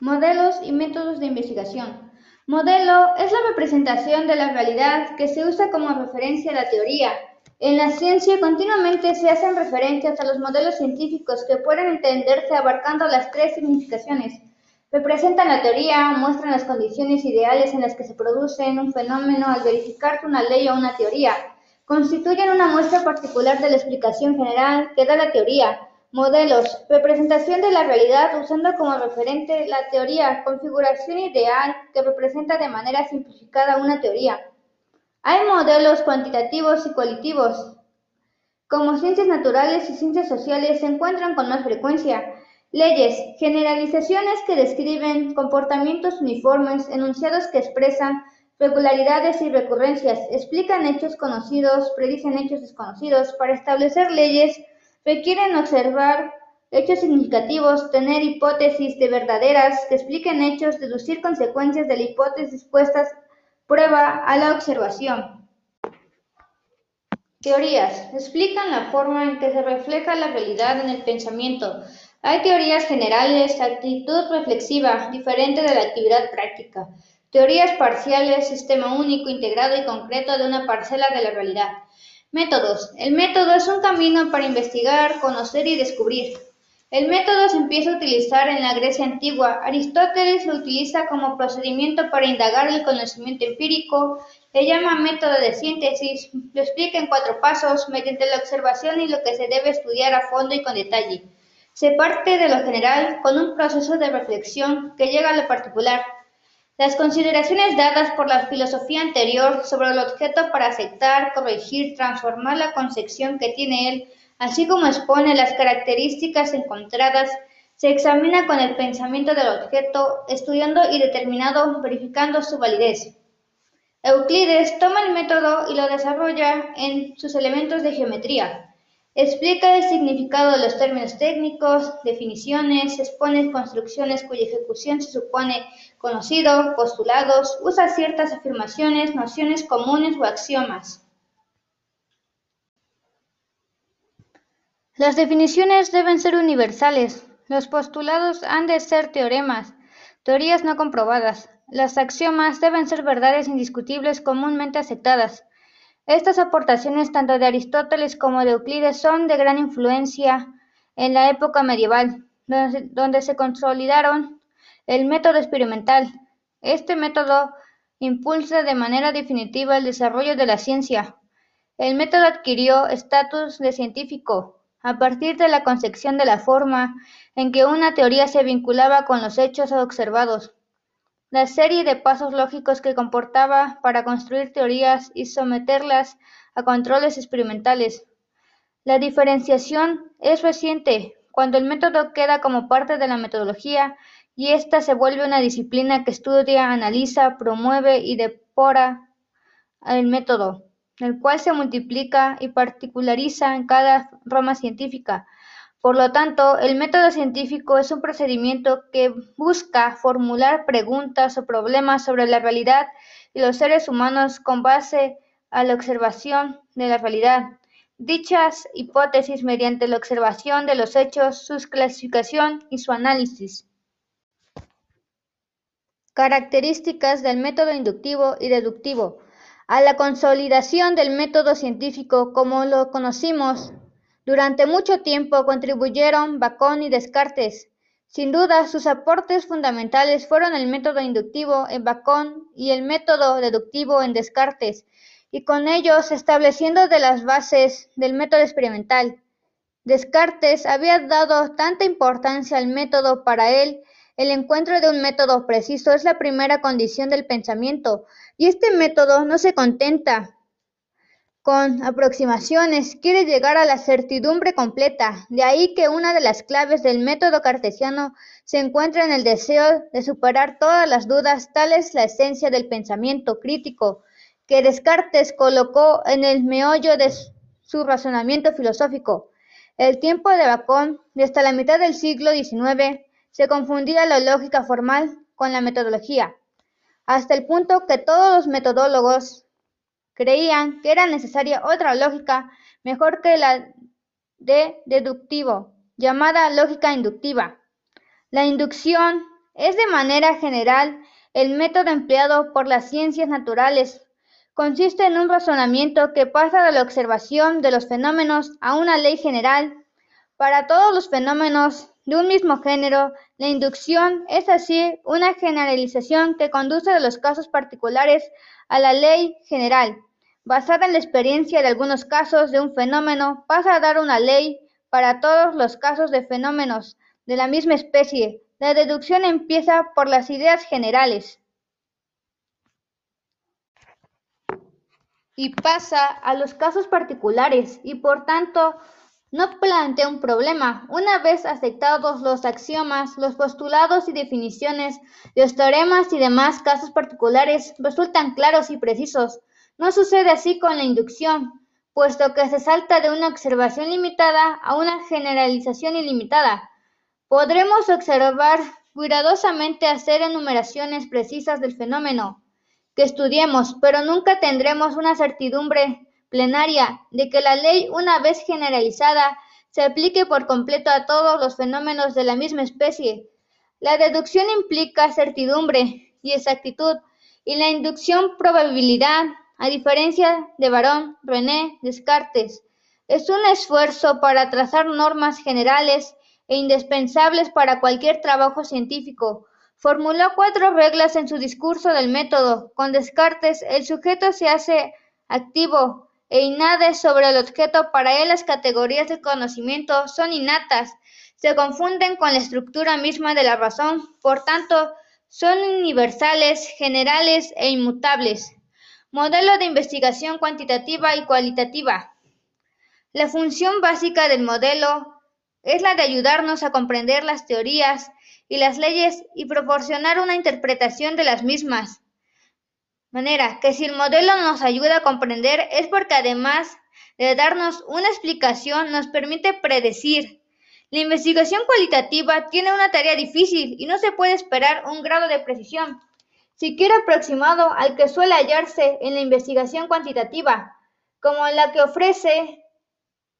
Modelos y métodos de investigación. Modelo es la representación de la realidad que se usa como referencia a la teoría. En la ciencia continuamente se hacen referencias a los modelos científicos que pueden entenderse abarcando las tres significaciones. Representan la teoría, muestran las condiciones ideales en las que se produce un fenómeno al verificarse una ley o una teoría. Constituyen una muestra particular de la explicación general que da la teoría Modelos: representación de la realidad usando como referente la teoría, configuración ideal que representa de manera simplificada una teoría. Hay modelos cuantitativos y cualitativos. Como ciencias naturales y ciencias sociales se encuentran con más frecuencia. Leyes, generalizaciones que describen comportamientos uniformes, enunciados que expresan regularidades y recurrencias, explican hechos conocidos, predicen hechos desconocidos. Para establecer leyes Requieren observar hechos significativos, tener hipótesis de verdaderas que expliquen hechos, deducir consecuencias de la hipótesis puestas prueba a la observación. Teorías. Explican la forma en que se refleja la realidad en el pensamiento. Hay teorías generales, actitud reflexiva, diferente de la actividad práctica. Teorías parciales, sistema único, integrado y concreto de una parcela de la realidad. Métodos. El método es un camino para investigar, conocer y descubrir. El método se empieza a utilizar en la Grecia antigua. Aristóteles lo utiliza como procedimiento para indagar el conocimiento empírico. Le llama método de síntesis. Lo explica en cuatro pasos, mediante la observación y lo que se debe estudiar a fondo y con detalle. Se parte de lo general con un proceso de reflexión que llega a lo particular. Las consideraciones dadas por la filosofía anterior sobre el objeto para aceptar, corregir, transformar la concepción que tiene él, así como expone las características encontradas, se examina con el pensamiento del objeto, estudiando y determinado, verificando su validez. Euclides toma el método y lo desarrolla en sus elementos de geometría. Explica el significado de los términos técnicos, definiciones, expone construcciones cuya ejecución se supone conocido, postulados, usa ciertas afirmaciones, nociones comunes o axiomas. Las definiciones deben ser universales. Los postulados han de ser teoremas, teorías no comprobadas. Las axiomas deben ser verdades indiscutibles comúnmente aceptadas. Estas aportaciones tanto de Aristóteles como de Euclides son de gran influencia en la época medieval, donde se consolidaron el método experimental. Este método impulsa de manera definitiva el desarrollo de la ciencia. El método adquirió estatus de científico a partir de la concepción de la forma en que una teoría se vinculaba con los hechos observados la serie de pasos lógicos que comportaba para construir teorías y someterlas a controles experimentales. La diferenciación es reciente, cuando el método queda como parte de la metodología y ésta se vuelve una disciplina que estudia, analiza, promueve y depura el método, el cual se multiplica y particulariza en cada rama científica, por lo tanto, el método científico es un procedimiento que busca formular preguntas o problemas sobre la realidad y los seres humanos con base a la observación de la realidad. Dichas hipótesis mediante la observación de los hechos, su clasificación y su análisis. Características del método inductivo y deductivo. A la consolidación del método científico como lo conocimos durante mucho tiempo contribuyeron Bacon y Descartes. Sin duda, sus aportes fundamentales fueron el método inductivo en Bacon y el método deductivo en Descartes, y con ellos estableciendo de las bases del método experimental. Descartes había dado tanta importancia al método para él, el encuentro de un método preciso es la primera condición del pensamiento, y este método no se contenta con aproximaciones, quiere llegar a la certidumbre completa, de ahí que una de las claves del método cartesiano se encuentra en el deseo de superar todas las dudas, tal es la esencia del pensamiento crítico que Descartes colocó en el meollo de su razonamiento filosófico. El tiempo de Bacon, hasta la mitad del siglo XIX, se confundía la lógica formal con la metodología, hasta el punto que todos los metodólogos Creían que era necesaria otra lógica mejor que la de deductivo, llamada lógica inductiva. La inducción es de manera general el método empleado por las ciencias naturales. Consiste en un razonamiento que pasa de la observación de los fenómenos a una ley general. Para todos los fenómenos de un mismo género, la inducción es así una generalización que conduce de los casos particulares a la ley general. Basada en la experiencia de algunos casos de un fenómeno, pasa a dar una ley para todos los casos de fenómenos de la misma especie. La deducción empieza por las ideas generales. y pasa a los casos particulares y por tanto no plantea un problema. Una vez aceptados los axiomas, los postulados y definiciones, los teoremas y demás casos particulares resultan claros y precisos. No sucede así con la inducción, puesto que se salta de una observación limitada a una generalización ilimitada. Podremos observar cuidadosamente hacer enumeraciones precisas del fenómeno que estudiemos, pero nunca tendremos una certidumbre plenaria de que la ley, una vez generalizada, se aplique por completo a todos los fenómenos de la misma especie. La deducción implica certidumbre y exactitud, y la inducción probabilidad, a diferencia de Barón, René, Descartes. Es un esfuerzo para trazar normas generales e indispensables para cualquier trabajo científico, Formuló cuatro reglas en su discurso del método. Con Descartes, el sujeto se hace activo e inade sobre el objeto. Para él las categorías de conocimiento son innatas, se confunden con la estructura misma de la razón, por tanto, son universales, generales e inmutables. Modelo de investigación cuantitativa y cualitativa. La función básica del modelo es la de ayudarnos a comprender las teorías y las leyes y proporcionar una interpretación de las mismas. Manera que si el modelo nos ayuda a comprender es porque además de darnos una explicación nos permite predecir. La investigación cualitativa tiene una tarea difícil y no se puede esperar un grado de precisión, siquiera aproximado al que suele hallarse en la investigación cuantitativa, como la que ofrece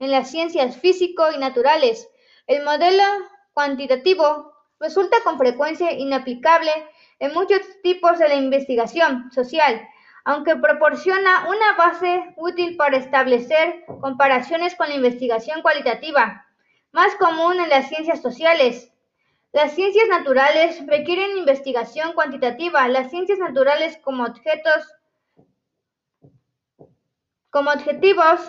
en las ciencias físico y naturales. El modelo cuantitativo resulta con frecuencia inaplicable en muchos tipos de la investigación social, aunque proporciona una base útil para establecer comparaciones con la investigación cualitativa, más común en las ciencias sociales. Las ciencias naturales requieren investigación cuantitativa. Las ciencias naturales como objetos como objetivos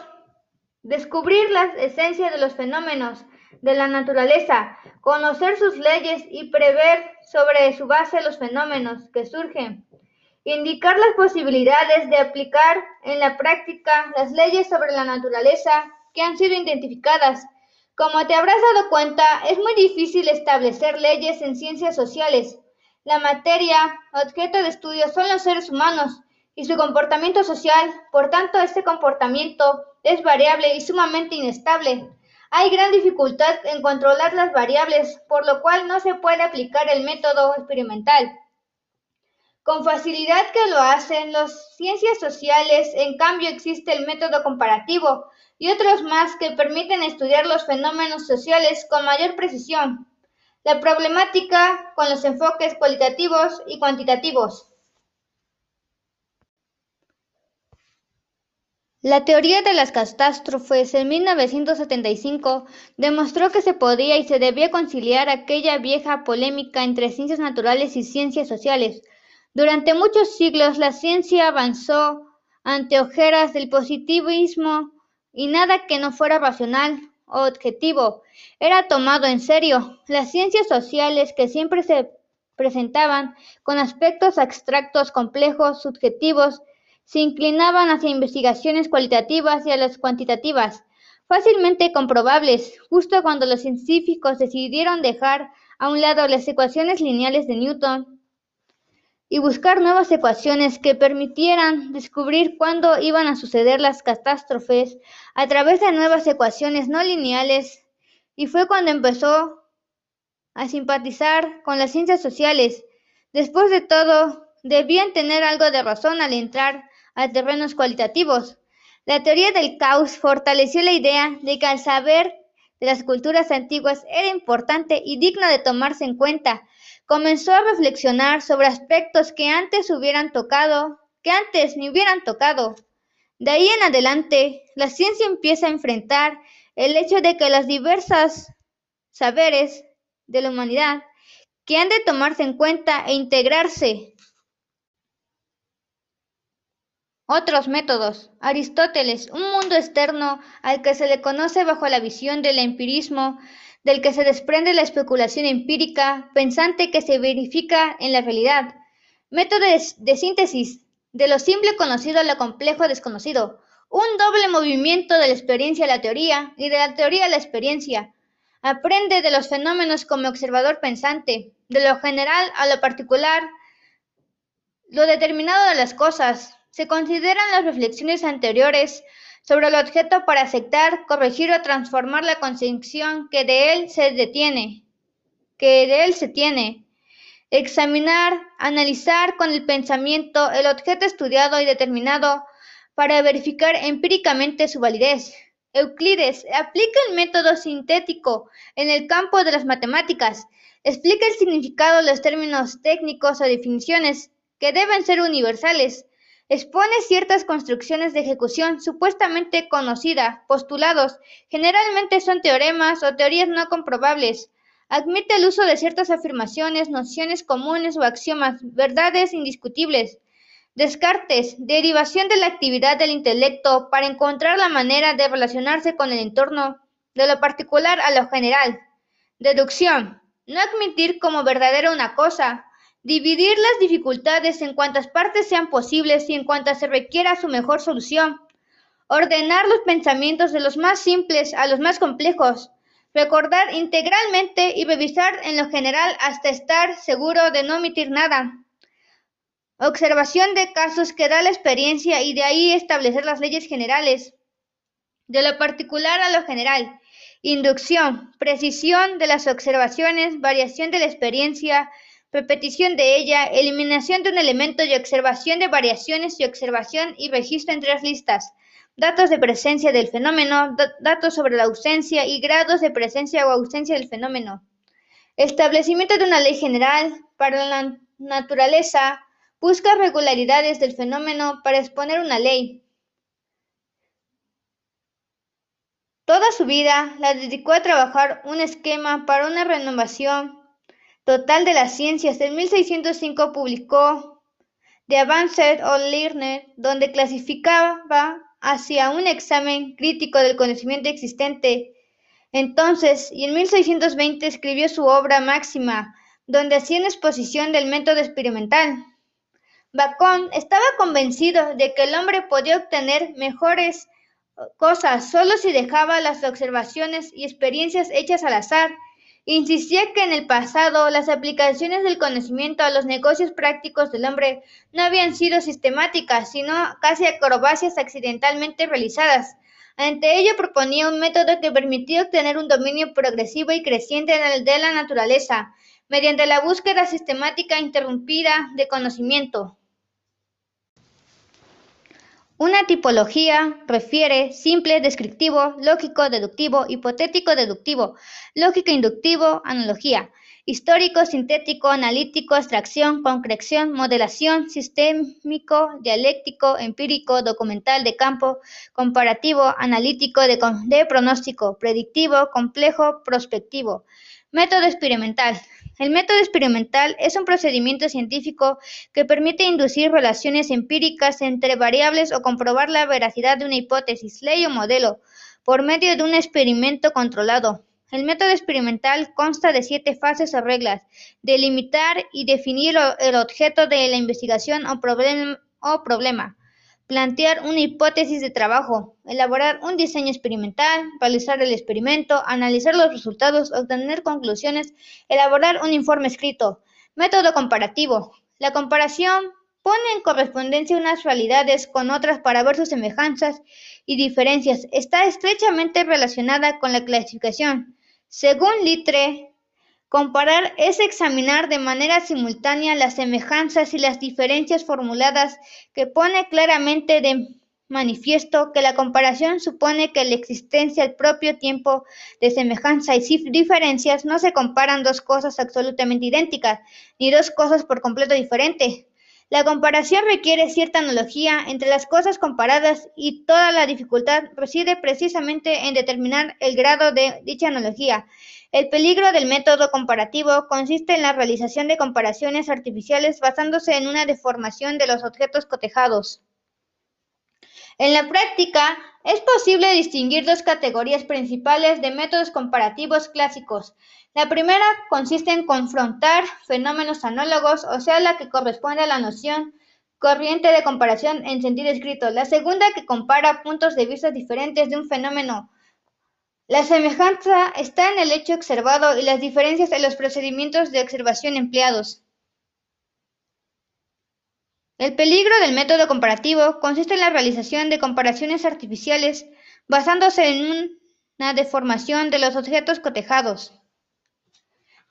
descubrir la esencia de los fenómenos de la naturaleza, conocer sus leyes y prever sobre su base los fenómenos que surgen, indicar las posibilidades de aplicar en la práctica las leyes sobre la naturaleza que han sido identificadas. Como te habrás dado cuenta, es muy difícil establecer leyes en ciencias sociales. La materia, objeto de estudio, son los seres humanos y su comportamiento social, por tanto, este comportamiento es variable y sumamente inestable. Hay gran dificultad en controlar las variables, por lo cual no se puede aplicar el método experimental. Con facilidad que lo hacen las ciencias sociales, en cambio existe el método comparativo y otros más que permiten estudiar los fenómenos sociales con mayor precisión. La problemática con los enfoques cualitativos y cuantitativos. La teoría de las catástrofes en 1975 demostró que se podía y se debía conciliar aquella vieja polémica entre ciencias naturales y ciencias sociales. Durante muchos siglos la ciencia avanzó ante ojeras del positivismo y nada que no fuera racional o objetivo era tomado en serio. Las ciencias sociales que siempre se presentaban con aspectos abstractos, complejos, subjetivos, se inclinaban hacia investigaciones cualitativas y a las cuantitativas, fácilmente comprobables, justo cuando los científicos decidieron dejar a un lado las ecuaciones lineales de Newton y buscar nuevas ecuaciones que permitieran descubrir cuándo iban a suceder las catástrofes a través de nuevas ecuaciones no lineales, y fue cuando empezó a simpatizar con las ciencias sociales. Después de todo, debían tener algo de razón al entrar a terrenos cualitativos. La teoría del caos fortaleció la idea de que el saber de las culturas antiguas era importante y digno de tomarse en cuenta. comenzó a reflexionar sobre aspectos que antes hubieran tocado, que antes ni hubieran tocado. De ahí en adelante, la ciencia empieza a enfrentar el hecho de que las diversas saberes de la humanidad que han de tomarse en cuenta e integrarse. Otros métodos. Aristóteles, un mundo externo al que se le conoce bajo la visión del empirismo, del que se desprende la especulación empírica, pensante que se verifica en la realidad. Método de síntesis, de lo simple conocido a lo complejo desconocido. Un doble movimiento de la experiencia a la teoría y de la teoría a la experiencia. Aprende de los fenómenos como observador pensante, de lo general a lo particular, lo determinado de las cosas. Se consideran las reflexiones anteriores sobre el objeto para aceptar, corregir o transformar la concepción que de él se detiene, que de él se tiene. Examinar, analizar con el pensamiento el objeto estudiado y determinado para verificar empíricamente su validez. Euclides aplica el método sintético en el campo de las matemáticas, explica el significado de los términos técnicos o definiciones que deben ser universales, expone ciertas construcciones de ejecución supuestamente conocidas, postulados, generalmente son teoremas o teorías no comprobables, admite el uso de ciertas afirmaciones, nociones comunes o axiomas, verdades indiscutibles, Descartes, derivación de la actividad del intelecto para encontrar la manera de relacionarse con el entorno, de lo particular a lo general. Deducción, no admitir como verdadera una cosa, dividir las dificultades en cuantas partes sean posibles y en cuantas se requiera su mejor solución. Ordenar los pensamientos de los más simples a los más complejos. Recordar integralmente y revisar en lo general hasta estar seguro de no omitir nada. Observación de casos que da la experiencia y de ahí establecer las leyes generales. De lo particular a lo general. Inducción, precisión de las observaciones, variación de la experiencia, repetición de ella, eliminación de un elemento y observación de variaciones y observación y registro en tres listas. Datos de presencia del fenómeno, datos sobre la ausencia y grados de presencia o ausencia del fenómeno. Establecimiento de una ley general para la naturaleza, Busca regularidades del fenómeno para exponer una ley. Toda su vida la dedicó a trabajar un esquema para una renovación total de las ciencias. En 1605 publicó The Advanced on Learning, donde clasificaba hacia un examen crítico del conocimiento existente. Entonces, y en 1620 escribió su obra máxima, donde hacía una exposición del método experimental. Bacon estaba convencido de que el hombre podía obtener mejores cosas solo si dejaba las observaciones y experiencias hechas al azar. Insistía que en el pasado las aplicaciones del conocimiento a los negocios prácticos del hombre no habían sido sistemáticas, sino casi acrobacias accidentalmente realizadas. Ante ello proponía un método que permitía obtener un dominio progresivo y creciente de la naturaleza, mediante la búsqueda sistemática interrumpida de conocimiento. Una tipología refiere simple, descriptivo, lógico, deductivo, hipotético, deductivo, lógico, inductivo, analogía, histórico, sintético, analítico, abstracción, concreción, modelación, sistémico, dialéctico, empírico, documental, de campo, comparativo, analítico, de, de pronóstico, predictivo, complejo, prospectivo, método experimental. El método experimental es un procedimiento científico que permite inducir relaciones empíricas entre variables o comprobar la veracidad de una hipótesis, ley o modelo por medio de un experimento controlado. El método experimental consta de siete fases o reglas: delimitar y definir el objeto de la investigación o, problema, plantear una hipótesis de trabajo, elaborar un diseño experimental, realizar el experimento, analizar los resultados, obtener conclusiones, elaborar un informe escrito. Método comparativo. La comparación pone en correspondencia unas realidades con otras para ver sus semejanzas y diferencias. Está estrechamente relacionada con la clasificación. Según Litre, Comparar es examinar de manera simultánea las semejanzas y las diferencias formuladas que pone claramente de manifiesto que la comparación supone que la existencia al propio tiempo de semejanza y diferencias no se comparan dos cosas absolutamente idénticas, ni dos cosas por completo diferentes. La comparación requiere cierta analogía entre las cosas comparadas y toda la dificultad reside precisamente en determinar el grado de dicha analogía. El peligro del método comparativo consiste en la realización de comparaciones artificiales basándose en una deformación de los objetos cotejados. En la práctica, es posible distinguir dos categorías principales de métodos comparativos clásicos. La primera consiste en confrontar fenómenos análogos, o sea, la que corresponde a la noción corriente de comparación en sentido escrito. La segunda que compara puntos de vista diferentes de un fenómeno. La semejanza está en el hecho observado y las diferencias en los procedimientos de observación empleados. El peligro del método comparativo consiste en la realización de comparaciones artificiales basándose en una deformación de los objetos cotejados.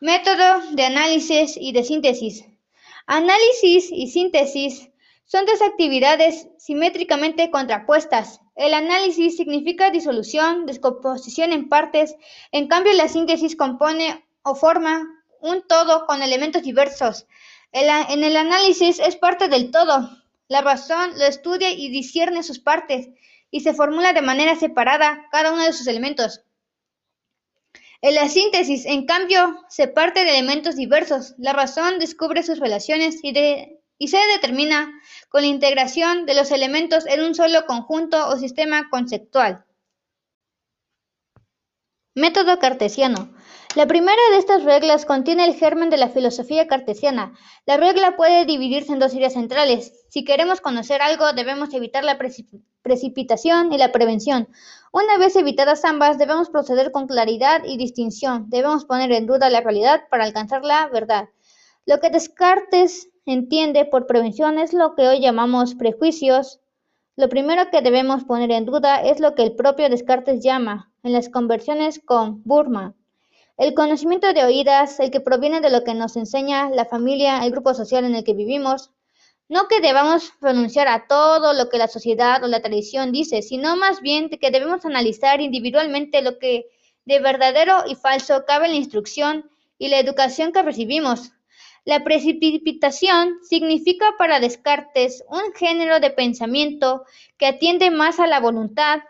Método de análisis y de síntesis. Análisis y síntesis son dos actividades simétricamente contrapuestas. El análisis significa disolución, descomposición en partes, en cambio la síntesis compone o forma un todo con elementos diversos. En el análisis es parte del todo. La razón lo estudia y discierne sus partes, y se formula de manera separada cada uno de sus elementos. En la síntesis, en cambio, se parte de elementos diversos. La razón descubre sus relaciones y, se determina con la integración de los elementos en un solo conjunto o sistema conceptual. Método cartesiano. La primera de estas reglas contiene el germen de la filosofía cartesiana. La regla puede dividirse en dos ideas centrales. Si queremos conocer algo, debemos evitar la precipitación y la prevención. Una vez evitadas ambas, debemos proceder con claridad y distinción. Debemos poner en duda la realidad para alcanzar la verdad. Lo que Descartes entiende por prevención es lo que hoy llamamos prejuicios. Lo primero que debemos poner en duda es lo que el propio Descartes llama, en las conversiones con Burma, el conocimiento de oídas, el que proviene de lo que nos enseña la familia, el grupo social en el que vivimos. No que debamos renunciar a todo lo que la sociedad o la tradición dice, sino más bien que debemos analizar individualmente lo que de verdadero y falso cabe en la instrucción y la educación que recibimos. La precipitación significa para Descartes un género de pensamiento que atiende más a la voluntad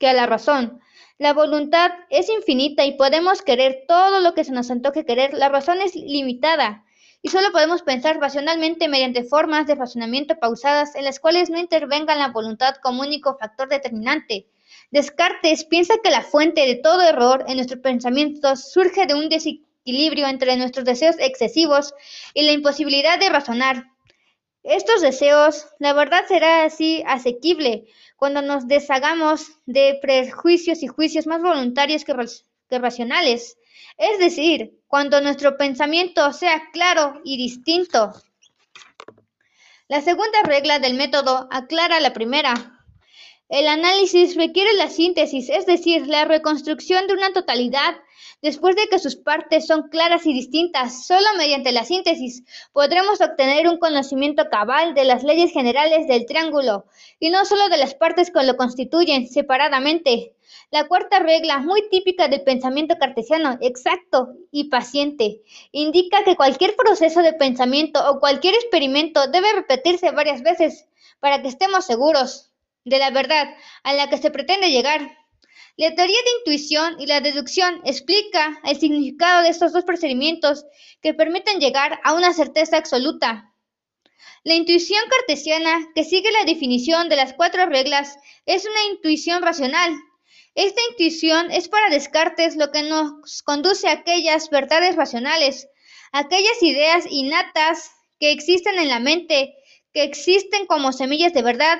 que a la razón, la voluntad es infinita y podemos querer todo lo que se nos antoje querer. La razón es limitada y solo podemos pensar racionalmente mediante formas de razonamiento pausadas en las cuales no intervenga la voluntad como único factor determinante. Descartes piensa que la fuente de todo error en nuestros pensamientos surge de un desequilibrio entre nuestros deseos excesivos y la imposibilidad de razonar. Estos deseos, la verdad será así asequible cuando nos deshagamos de prejuicios y juicios más voluntarios que, racionales, es decir, cuando nuestro pensamiento sea claro y distinto. La segunda regla del método aclara la primera. El análisis requiere la síntesis, es decir, la reconstrucción de una totalidad Después de que sus partes son claras y distintas, solo mediante la síntesis podremos obtener un conocimiento cabal de las leyes generales del triángulo, y no solo de las partes que lo constituyen separadamente. La cuarta regla, muy típica del pensamiento cartesiano, exacto y paciente, indica que cualquier proceso de pensamiento o cualquier experimento debe repetirse varias veces para que estemos seguros de la verdad a la que se pretende llegar. La teoría de intuición y la deducción explica el significado de estos dos procedimientos que permiten llegar a una certeza absoluta. La intuición cartesiana, que sigue la definición de las cuatro reglas, es una intuición racional. Esta intuición es para Descartes lo que nos conduce a aquellas verdades racionales, aquellas ideas innatas que existen en la mente, que existen como semillas de verdad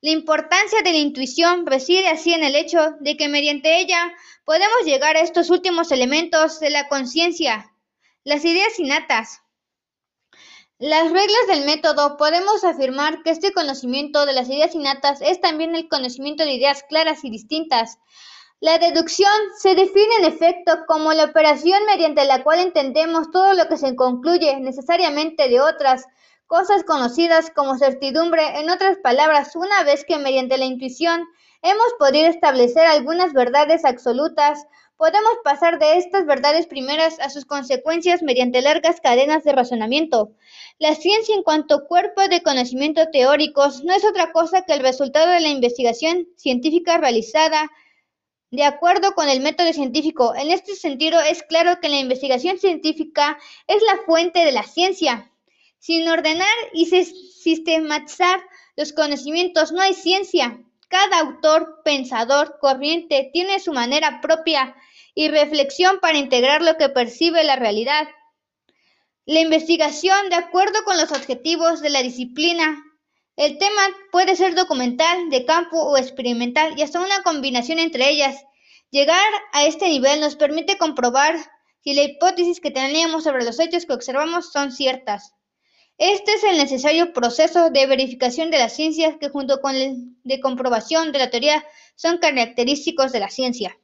la importancia de la intuición reside así en el hecho de que mediante ella podemos llegar a estos últimos elementos de la conciencia, las ideas innatas. Las reglas del método podemos afirmar que este conocimiento de las ideas innatas es también el conocimiento de ideas claras y distintas. La deducción se define en efecto como la operación mediante la cual entendemos todo lo que se concluye necesariamente de otras cosas conocidas como certidumbre, en otras palabras, una vez que mediante la intuición hemos podido establecer algunas verdades absolutas, podemos pasar de estas verdades primeras a sus consecuencias mediante largas cadenas de razonamiento. La ciencia en cuanto cuerpo de conocimiento teóricos no es otra cosa que el resultado de la investigación científica realizada de acuerdo con el método científico. En este sentido, es claro que la investigación científica es la fuente de la ciencia. Sin ordenar y sistematizar los conocimientos no hay ciencia. Cada autor, pensador, corriente tiene su manera propia y reflexión para integrar lo que percibe la realidad. La investigación, de acuerdo con los objetivos de la disciplina, el tema puede ser documental, de campo o experimental y hasta una combinación entre ellas. Llegar a este nivel nos permite comprobar si la hipótesis que teníamos sobre los hechos que observamos son ciertas. Este es el necesario proceso de verificación de las ciencias que junto con el de comprobación de la teoría son característicos de la ciencia.